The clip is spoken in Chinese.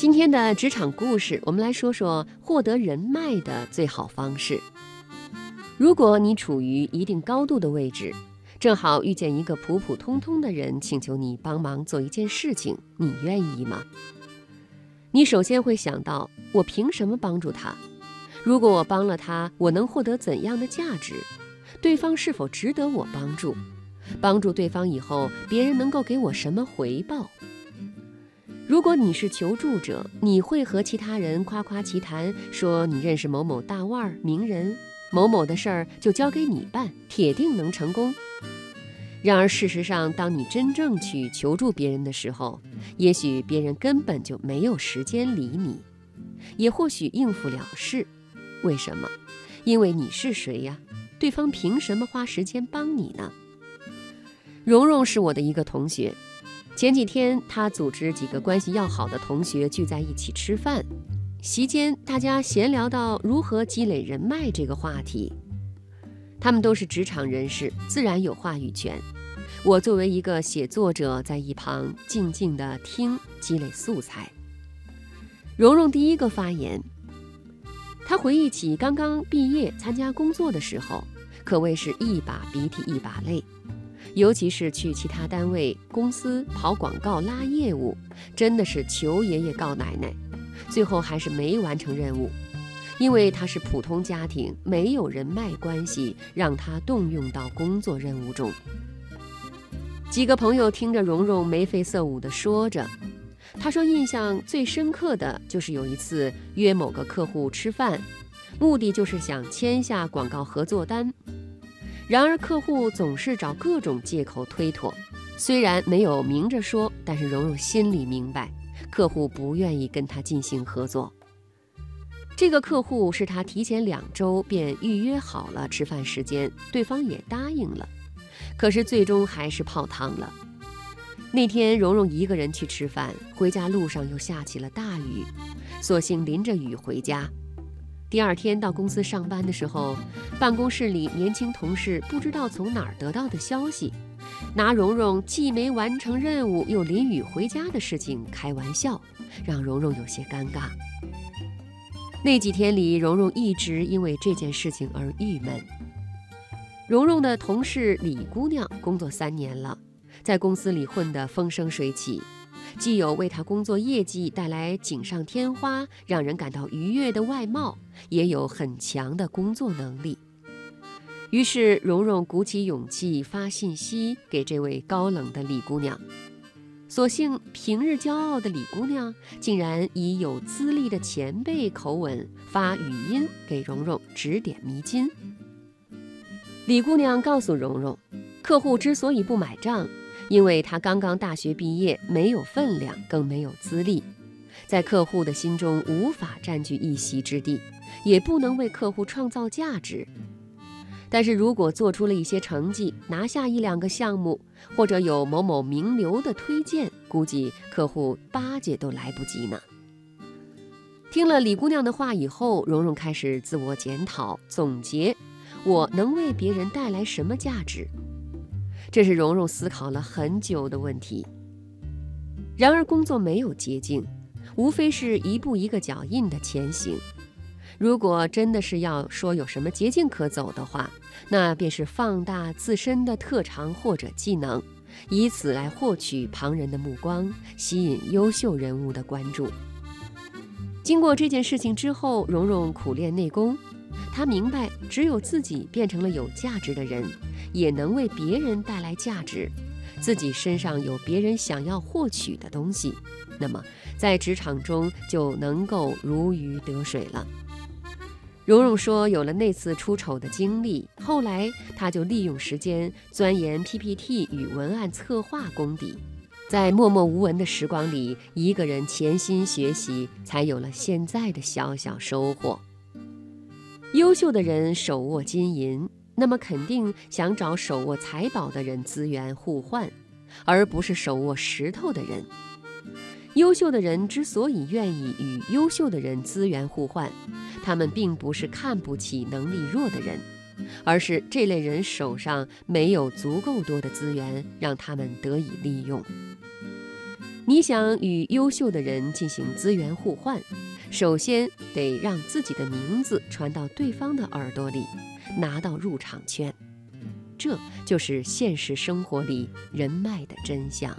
今天的职场故事，我们来说说获得人脉的最好方式。如果你处于一定高度的位置，正好遇见一个普普通通的人，请求你帮忙做一件事情，你愿意吗？你首先会想到，我凭什么帮助他？如果我帮了他，我能获得怎样的价值？对方是否值得我帮助？帮助对方以后，别人能够给我什么回报？如果你是求助者，你会和其他人夸夸其谈，说你认识某某大腕儿、名人，某某的事儿就交给你办，铁定能成功。然而，事实上，当你真正去求助别人的时候，也许别人根本就没有时间理你，也或许应付了事。为什么？因为你是谁呀？对方凭什么花时间帮你呢？蓉蓉是我的一个同学。前几天，他组织几个关系要好的同学聚在一起吃饭，席间大家闲聊到如何积累人脉这个话题。他们都是职场人士，自然有话语权。我作为一个写作者，在一旁静静地听，积累素材。蓉蓉第一个发言，她回忆起刚刚毕业参加工作的时候，可谓是一把鼻涕一把泪。尤其是去其他单位、公司跑广告、拉业务，真的是求爷爷告奶奶，最后还是没完成任务，因为他是普通家庭，没有人脉关系让他动用到工作任务中。几个朋友听着蓉蓉眉飞色舞地说着，他说印象最深刻的就是有一次约某个客户吃饭，目的就是想签下广告合作单。然而，客户总是找各种借口推脱。虽然没有明着说，但是蓉蓉心里明白，客户不愿意跟他进行合作。这个客户是他提前两周便预约好了吃饭时间，对方也答应了，可是最终还是泡汤了。那天，蓉蓉一个人去吃饭，回家路上又下起了大雨，索性淋着雨回家。第二天到公司上班的时候，办公室里年轻同事不知道从哪儿得到的消息，拿蓉蓉既没完成任务又淋雨回家的事情开玩笑，让蓉蓉有些尴尬。那几天里，蓉蓉一直因为这件事情而郁闷。蓉蓉的同事李姑娘工作三年了，在公司里混得风生水起。既有为他工作业绩带来锦上添花、让人感到愉悦的外貌，也有很强的工作能力。于是，蓉蓉鼓起勇气发信息给这位高冷的李姑娘。所幸，平日骄傲的李姑娘竟然以有资历的前辈口吻发语音给蓉蓉指点迷津。李姑娘告诉蓉蓉，客户之所以不买账。因为他刚刚大学毕业，没有分量，更没有资历，在客户的心中无法占据一席之地，也不能为客户创造价值。但是如果做出了一些成绩，拿下一两个项目，或者有某某名流的推荐，估计客户巴结都来不及呢。听了李姑娘的话以后，蓉蓉开始自我检讨、总结：我能为别人带来什么价值？这是蓉蓉思考了很久的问题。然而，工作没有捷径，无非是一步一个脚印的前行。如果真的是要说有什么捷径可走的话，那便是放大自身的特长或者技能，以此来获取旁人的目光，吸引优秀人物的关注。经过这件事情之后，蓉蓉苦练内功。她明白，只有自己变成了有价值的人，也能为别人带来价值。自己身上有别人想要获取的东西，那么在职场中就能够如鱼得水了。蓉蓉说，有了那次出丑的经历，后来她就利用时间钻研 PPT 与文案策划功底，在默默无闻的时光里，一个人潜心学习，才有了现在的小小收获。优秀的人手握金银，那么肯定想找手握财宝的人资源互换，而不是手握石头的人。优秀的人之所以愿意与优秀的人资源互换，他们并不是看不起能力弱的人，而是这类人手上没有足够多的资源让他们得以利用。你想与优秀的人进行资源互换，首先得让自己的名字传到对方的耳朵里，拿到入场券。这就是现实生活里人脉的真相。